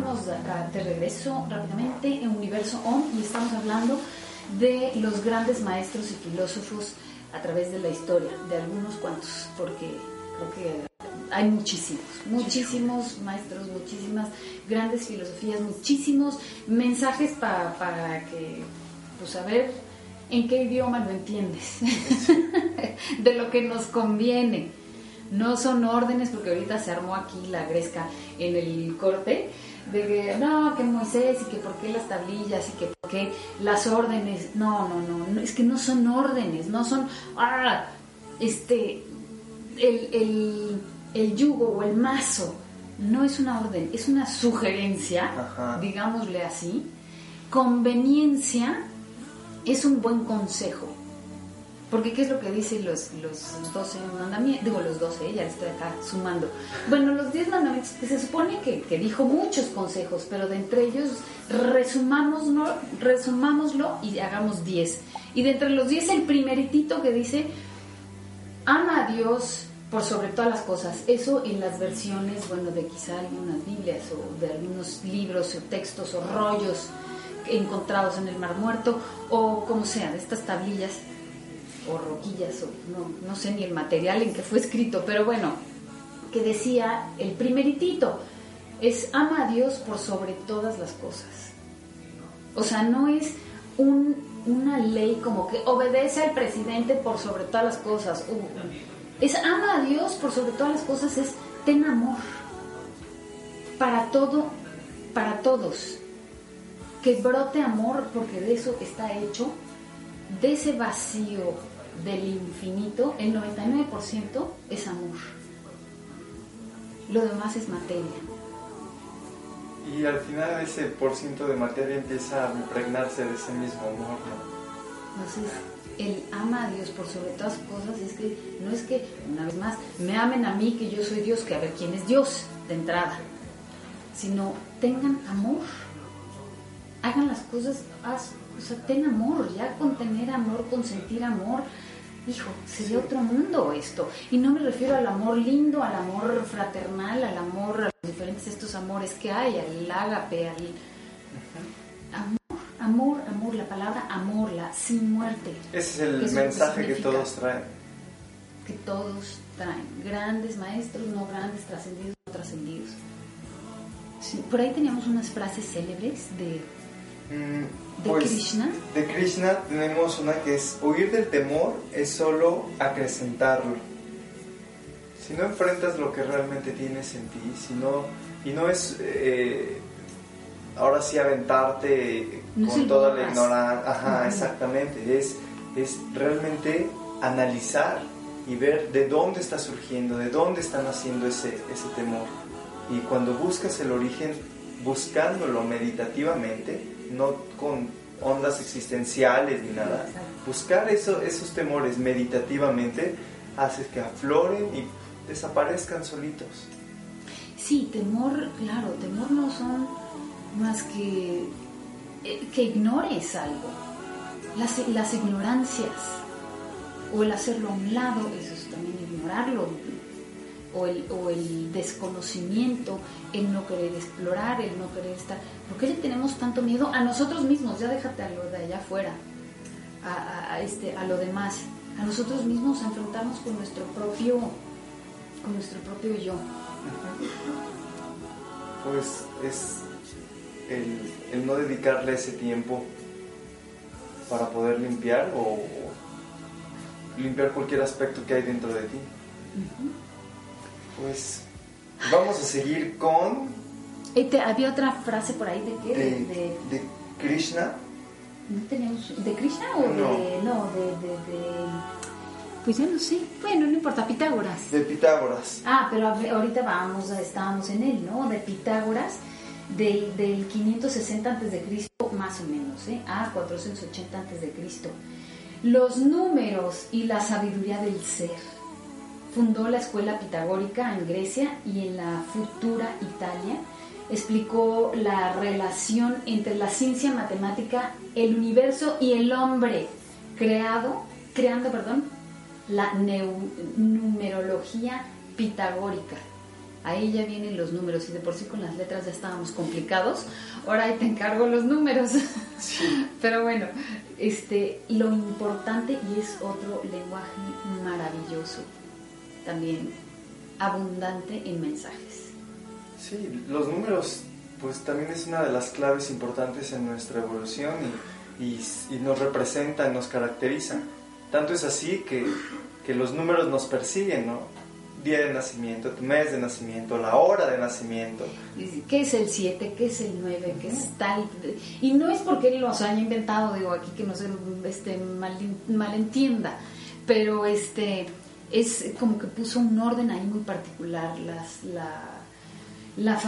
Acá de regreso rápidamente en Universo ON y estamos hablando de los grandes maestros y filósofos a través de la historia, de algunos cuantos, porque creo que hay muchísimos, muchísimos maestros, muchísimas grandes filosofías, muchísimos mensajes pa- para que, pues a ver en qué idioma lo entiendes, de lo que nos conviene. No son órdenes, porque ahorita se armó aquí la gresca en el corte, de que no, que Moisés y que por qué las tablillas y que por qué las órdenes. No, no, no, no, es que no son órdenes, no son, ah, este, el, el, el yugo o el mazo no es una orden, es una sugerencia, Ajá. digámosle así. Conveniencia es un buen consejo. Porque ¿qué es lo que dicen los, los 12 mandamientos? Digo, los 12, ya estoy acá sumando. Bueno, los 10 mandamientos, que se supone que, que dijo muchos consejos, pero de entre ellos resumámoslo, resumámoslo y hagamos 10. Y de entre los 10, el primeritito que dice, ama a Dios por sobre todas las cosas. Eso en las versiones, bueno, de quizá algunas Biblias o de algunos libros o textos o rollos encontrados en el Mar Muerto o como sea, de estas tablillas o roquillas o no, no sé ni el material en que fue escrito, pero bueno, que decía el primeritito es ama a Dios por sobre todas las cosas. O sea, no es un- una ley como que obedece al presidente por sobre todas las cosas. Uh, es ama a Dios por sobre todas las cosas, es ten amor para todo, para todos. Que brote amor porque de eso está hecho, de ese vacío del infinito, el 99% es amor. Lo demás es materia. y al final ese por ciento de materia empieza a impregnarse de ese mismo amor, ¿no? Entonces, el ama a Dios por sobre todas cosas es que no es que, una vez más, me amen a mí que yo soy Dios, que a ver quién es Dios de entrada, sino tengan amor, hagan las cosas, o sea, ten amor, ya con tener amor, con sentir amor, hijo, sería otro mundo esto. Y no me refiero al amor lindo, al amor fraternal, al amor, a los diferentes estos amores que hay, al ágape, al amor, amor, amor, la palabra amor, la sin muerte. Ese es el mensaje que todos traen. Que todos traen, grandes maestros, no grandes, trascendidos, no trascendidos. por ahí teníamos unas frases célebres de ¿De pues, Krishna? De Krishna tenemos una que es, huir del temor es solo acrecentarlo. Si no enfrentas lo que realmente tienes en ti, si no, y no es eh, ahora sí aventarte con toda la ignorancia, ajá, exactamente, es, es realmente analizar y ver de dónde está surgiendo, de dónde está naciendo ese, ese temor. Y cuando buscas el origen, buscándolo meditativamente, no con ondas existenciales ni nada. Buscar eso, esos temores meditativamente hace que afloren y desaparezcan solitos. Sí, temor, claro, temor no son más que eh, que ignores algo. Las, las ignorancias o el hacerlo a un lado, eso es también ignorarlo, o el, o el desconocimiento, el no querer explorar, el no querer estar. ¿Por qué le tenemos tanto miedo a nosotros mismos? Ya déjate a lo de allá afuera, a, este, a lo demás. A nosotros mismos enfrentamos con nuestro propio, con nuestro propio yo. Pues es el, el no dedicarle ese tiempo para poder limpiar o, limpiar cualquier aspecto que hay dentro de ti. Pues vamos a seguir con... había otra frase por ahí de qué? De, de, Krishna. ¿No tenemos, ¿De Krishna o de... No, de, de, Pues ya no sé. Bueno, no importa, Pitágoras. De Pitágoras. Ah, pero ahorita vamos, estábamos en él, ¿no? De Pitágoras, del, del 560 a.C., más o menos, ¿eh? A 480 a.C. Los números y la sabiduría del ser Fundó la escuela pitagórica en Grecia y en la futura Italia. Explicó la relación entre la ciencia matemática, el universo y el hombre, creado, creando perdón, la numerología pitagórica. Ahí ya vienen los números y de por sí con las letras ya estábamos complicados. Ahora ahí te encargo los números. Pero bueno, este, lo importante y es otro lenguaje maravilloso también abundante en mensajes. Sí, los números pues también es una de las claves importantes en nuestra evolución y, nos representan, nos caracterizan. Tanto es así que, que los números nos persiguen, ¿no? Día de nacimiento, tu mes de nacimiento, la hora de nacimiento. ¿Qué es el 7? ¿Qué es el 9? ¿Qué es tal? Y no es porque los haya inventado, digo aquí que no se este, mal, malentienda, pero este es como que puso un orden ahí muy particular, las, la, la,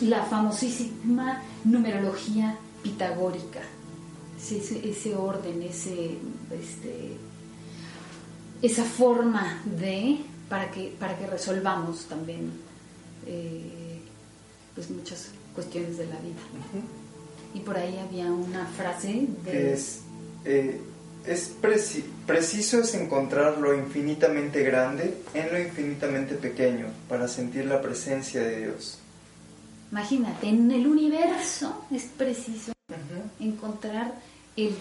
la famosísima numerología pitagórica, ese, ese orden, ese, este, esa forma de, para que, para que resolvamos también eh, pues muchas cuestiones de la vida. Y por ahí había una frase de... Es, eh, es preciso es encontrar lo infinitamente grande en lo infinitamente pequeño para sentir la presencia de Dios. Imagínate, en el universo es preciso encontrar el,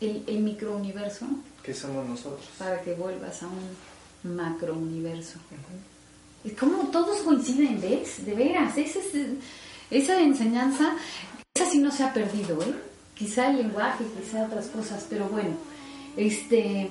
el, el microuniverso. Que somos nosotros. Para que vuelvas a un macrouniverso. Es como todos coinciden, ¿ves? De veras, esa, esa enseñanza, esa sí no se ha perdido, ¿eh? Quizá el lenguaje, quizá otras cosas, pero bueno, este,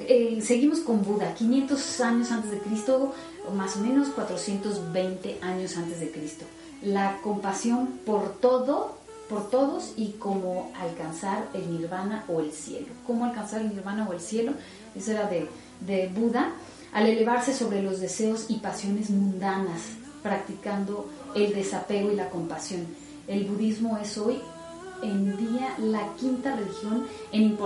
eh, seguimos con Buda, 500 años antes de Cristo, o más o menos 420 años antes de Cristo. La compasión por todo, por todos y cómo alcanzar el nirvana o el cielo. ¿Cómo alcanzar el nirvana o el cielo? Eso era de, de Buda, al elevarse sobre los deseos y pasiones mundanas, practicando el desapego y la compasión. El budismo es hoy en día la quinta religión en,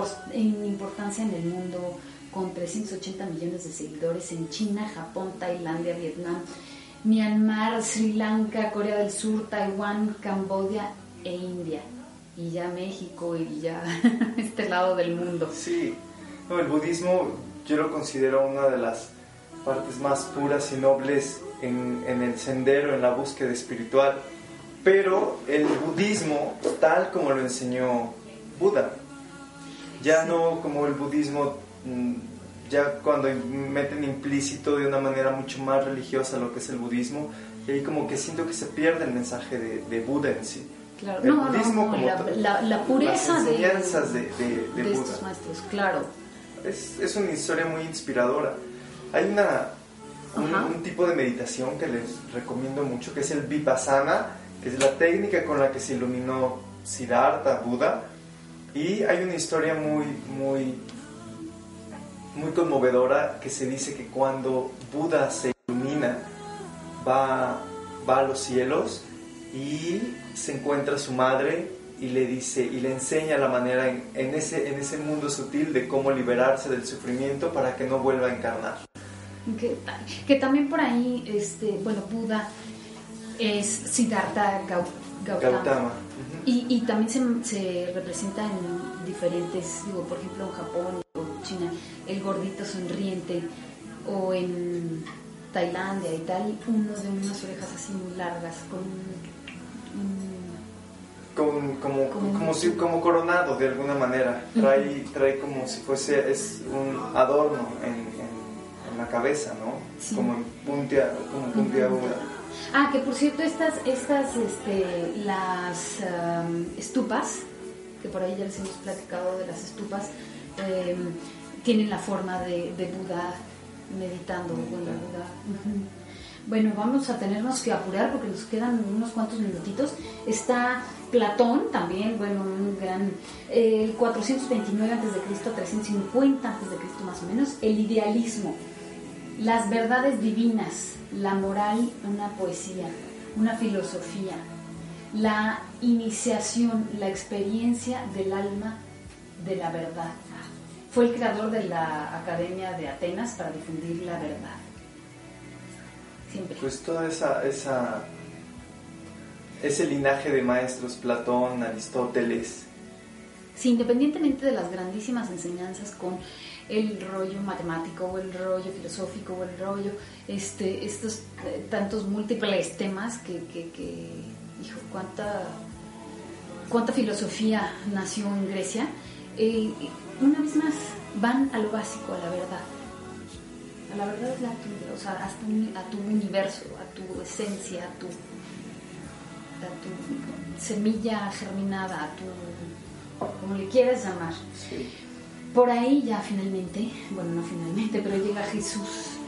importancia en el mundo con 380 millones de seguidores en China, Japón, Tailandia, Vietnam, Myanmar, Sri Lanka, Corea del Sur, Taiwán, Camboya e India. Y ya México y ya este lado del mundo. Sí, el budismo yo lo considero una de las partes más puras y nobles en, en el sendero, en la búsqueda espiritual. Pero el budismo, tal como lo enseñó Buda, ya no como el budismo, mm, ya cuando meten implícito de una manera mucho más religiosa lo que es el budismo, y ahí como que siento que se pierde el mensaje de, de Buda en sí. Claro, El no, budismo no, como la, la- la pureza las enseñanzas de, de, de de Buda. estos maestros, claro. Es, es una historia muy inspiradora. Hay una, un, un tipo de meditación que les recomiendo mucho, que es el Vipassana, es la técnica con la que se iluminó Siddhartha, Buda. Y hay una historia muy, muy, muy conmovedora que se dice que cuando Buda se ilumina, va, va a los cielos y se encuentra a su madre y le dice y le enseña la manera en, en ese, en ese mundo sutil de cómo liberarse del sufrimiento para que no vuelva a encarnar. Que, que también por ahí, este, bueno, Buda es Siddhartha Gau- Gautama. Y, y también se, se representa en diferentes, digo, por ejemplo en Japón o China, el gordito sonriente, o en Tailandia y tal, uno de unas orejas así muy largas, con un- como, Como- como, si, como coronado de alguna manera. Trae, trae como si fuese es un adorno en, en- en la cabeza, ¿no? Sí. Como en puntia, como puntiaguda. Ah, que por cierto, estas, estas, este, las am, estupas, que por ahí ya les hemos platicado de las estupas, em, tienen la forma de, de Buda meditando. Bueno, Buda. Bueno, vamos a tenernos que apurar porque nos quedan unos cuantos minutitos. Está Platón también, bueno, un gran, eh, el 429 a.C., 350 a.C. más o menos, el idealismo las verdades divinas, la moral, una poesía, una filosofía, la iniciación, la experiencia del alma de la verdad. Fue el creador de la Academia de Atenas para difundir la verdad. Siempre. Pues toda esa, esa ese linaje de maestros, Platón, Aristóteles, Sí, independientemente de las grandísimas enseñanzas con el rollo matemático o el rollo filosófico o el rollo, este, estos eh, tantos múltiples temas que, que, que, hijo, cuánta, cuánta filosofía nació en Grecia, eh, una vez más van a lo básico, a la verdad. A la verdad es la tuya, o sea, hasta a tu universo, a tu esencia, a tu, a tu semilla germinada, a tu como le quieras llamar. sí, Por ahí ya finalmente, bueno, no finalmente, pero llega Jesús.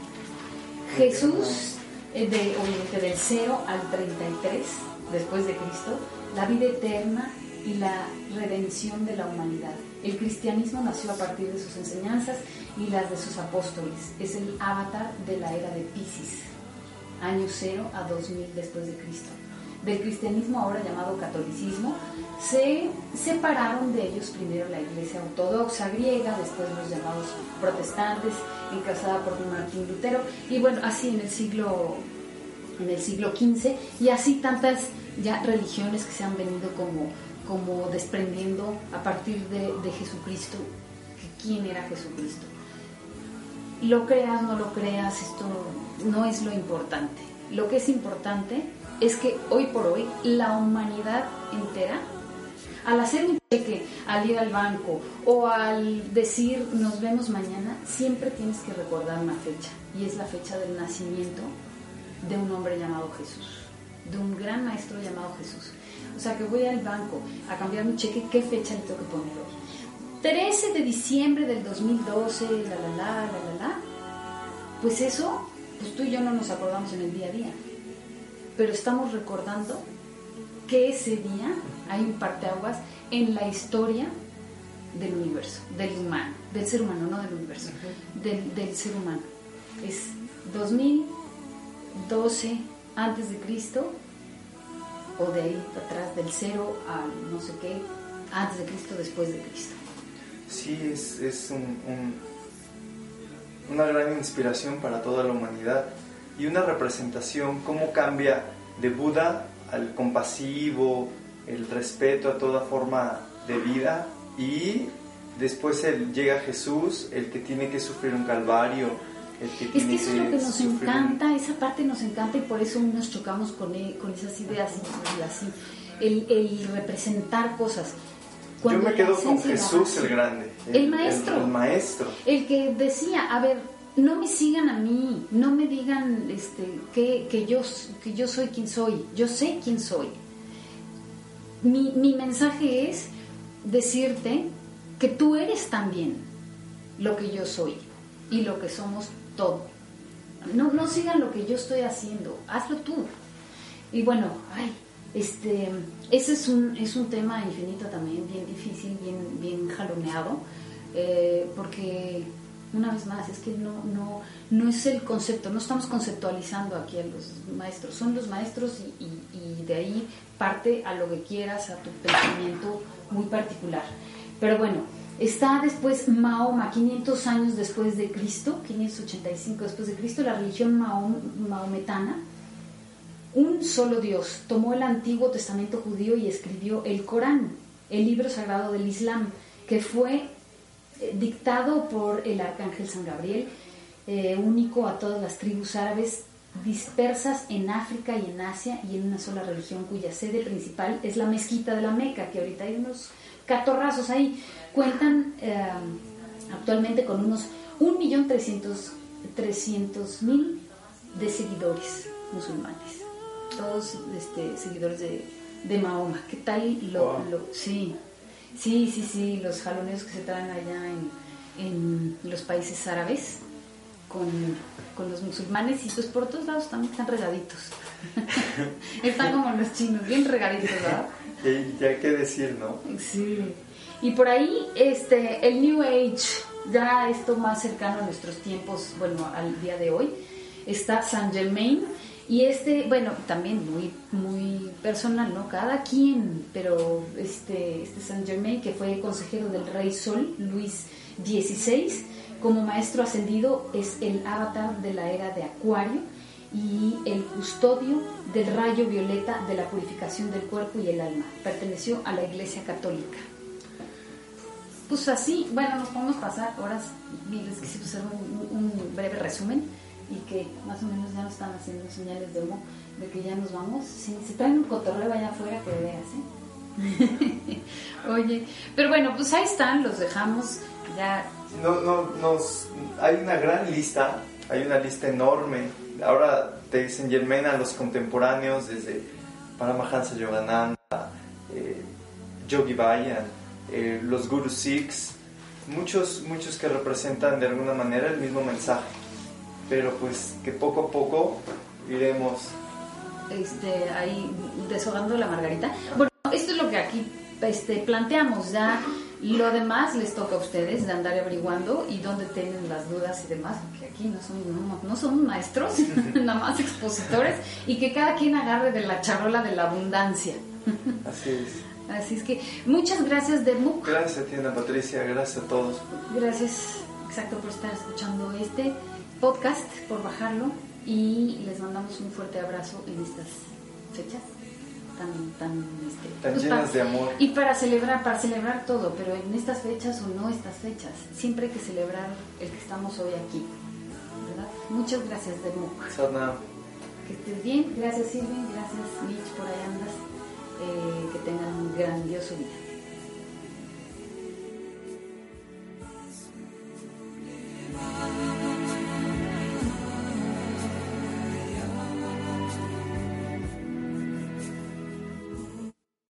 Jesús, eh, de, obviamente del 0 al 33 después de Cristo, la vida eterna y la redención de la humanidad. El cristianismo nació a partir de sus enseñanzas y las de sus apóstoles. Es el avatar de la era de Pisces, año 0 a 2000 después de Cristo. Del cristianismo ahora llamado catolicismo, se separaron de ellos primero la iglesia ortodoxa griega, después los llamados protestantes, encabezada por Martín Lutero, y bueno, así en el siglo en el siglo XV, y así tantas ya religiones que se han venido como, como desprendiendo a partir de, de Jesucristo, quién era Jesucristo. Lo creas, no lo creas, esto no es lo importante. Lo que es importante es que hoy por hoy la humanidad entera, al hacer un cheque, al ir al banco o al decir nos vemos mañana, siempre tienes que recordar una fecha, y es la fecha del nacimiento de un hombre llamado Jesús, de un gran maestro llamado Jesús. O sea que voy al banco a cambiar mi cheque, ¿qué fecha le tengo que poner hoy? 13 de diciembre del 2012, la la la, la la la. Pues eso, pues tú y yo no nos acordamos en el día a día. Pero estamos recordando que ese día hay un parteaguas en la historia del universo, del humano, del ser humano, no del universo, del, del ser humano. Es 2012 antes de Cristo o de ahí para atrás del cero al no sé qué antes de Cristo después de Cristo. sí es, es un, un- una gran inspiración para toda la humanidad y una representación, cómo cambia de Buda al compasivo, el respeto a toda forma de vida y después él llega Jesús, el que tiene que sufrir un calvario. El que es que eso es lo que nos encanta, esa parte nos encanta y por eso nos chocamos con, e, con esas ideas y así, el, el representar cosas. Yo me quedo con Jesús el grande, el, maestro, el, maestro, el que decía, a ver, no me sigan a mí, no me digan este, que, que, yo, que yo soy quien soy, yo sé quién soy. Mi, mi mensaje es decirte que tú eres también lo que yo soy y lo que somos todo. No, no sigan lo que yo estoy haciendo, hazlo tú. Y bueno, ay, este, ese es un, es un tema infinito también, bien difícil, bien, bien jaloneado, eh, porque una vez más, es que no, no, no es el concepto, no estamos conceptualizando aquí a los maestros, son los maestros y, y, de ahí parte a lo que quieras, a tu pensamiento muy particular. Pero bueno, está después Mahoma, 500 años después de Cristo, 585 después de Cristo, la religión maometana, un solo Dios tomó el Antiguo Testamento judío y escribió el Corán, el libro sagrado del Islam, que fue dictado por el arcángel San Gabriel, eh, único a todas las tribus árabes dispersas en África y en Asia y en una sola religión cuya sede principal es la mezquita de la Meca, que ahorita hay unos catorrazos ahí. Cuentan eh, actualmente con unos 1.300.000 de seguidores musulmanes todos este, seguidores de, de Mahoma. ¿Qué tal lo, sí, sí, sí, sí, los jaloneos que se traen allá en, los países árabes con, los musulmanes y pues por todos lados también están regaditos. están como los chinos, bien regaditos, ¿verdad? Y ya hay que decir, ¿no? Sí. Y por ahí, este, el New Age, ya esto más cercano a nuestros tiempos, bueno, al día de hoy, está Saint Germain, y este, bueno, también muy, muy personal, ¿no? Cada quien, pero este, este Saint Germain, que fue consejero del Rey Sol, Luis XVI, como maestro ascendido, es el avatar de la era de Acuario y el custodio del rayo violeta de la purificación del cuerpo y el alma. Perteneció a la Iglesia Católica. Pues así, bueno, nos podemos pasar horas y les quise hacer un breve resumen y que más o menos ya nos están haciendo señales de humo de que ya nos vamos. Si, traen un cotorreo allá afuera, que veas, ¿eh? Oye, pero bueno, pues ahí están, los dejamos ya. No, no, nos, hay una gran lista, hay una lista enorme. Ahora te dicen Germain a los contemporáneos, desde Paramahansa Yogananda, eh, Yogi Bayan, eh, los Guru Sikhs, muchos, muchos que representan de alguna manera el mismo mensaje pero pues que poco a poco iremos este, ahí deshogando la margarita. Bueno, esto es lo que aquí este, planteamos, ya lo demás les toca a ustedes de andar averiguando y dónde tienen las dudas y demás, porque aquí no somos, no, somos maestros, nada más expositores, y que cada quien agarre de la charola de la abundancia. Así es. Así es que muchas gracias, Demuk. Gracias a ti, Ana Patricia, gracias a todos. Gracias, exacto, por estar escuchando este podcast, por bajarlo y les mandamos un fuerte abrazo en estas fechas tan tan, este, tan pues, llenas de amor. y para celebrar para celebrar todo pero en estas fechas o no estas fechas siempre hay que celebrar el que estamos hoy aquí muchas gracias de nuevo que estés bien. Gracias Silvia gracias Mitch por ahí andas. Eh, que tengan un grandioso día.